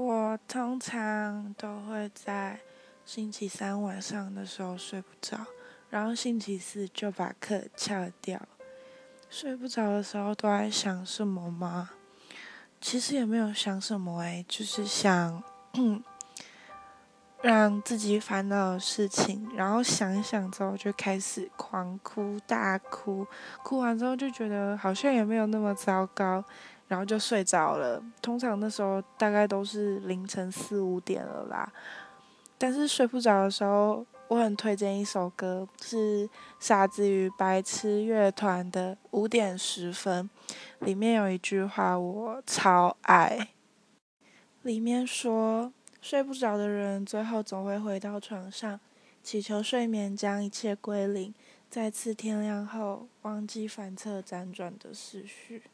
我通常都会在星期三晚上的时候睡不着，然后星期四就把课翘掉。睡不着的时候都在想什么吗？其实也没有想什么诶，就是想让自己烦恼的事情，然后想一想之后就开始狂哭大哭，哭完之后就觉得好像也没有那么糟糕。然后就睡着了。通常那时候大概都是凌晨四五点了啦。但是睡不着的时候，我很推荐一首歌，是傻子与白痴乐团的《五点十分》。里面有一句话我超爱，里面说：“睡不着的人，最后总会回到床上，祈求睡眠将一切归零，再次天亮后，忘记反侧辗转的思绪。”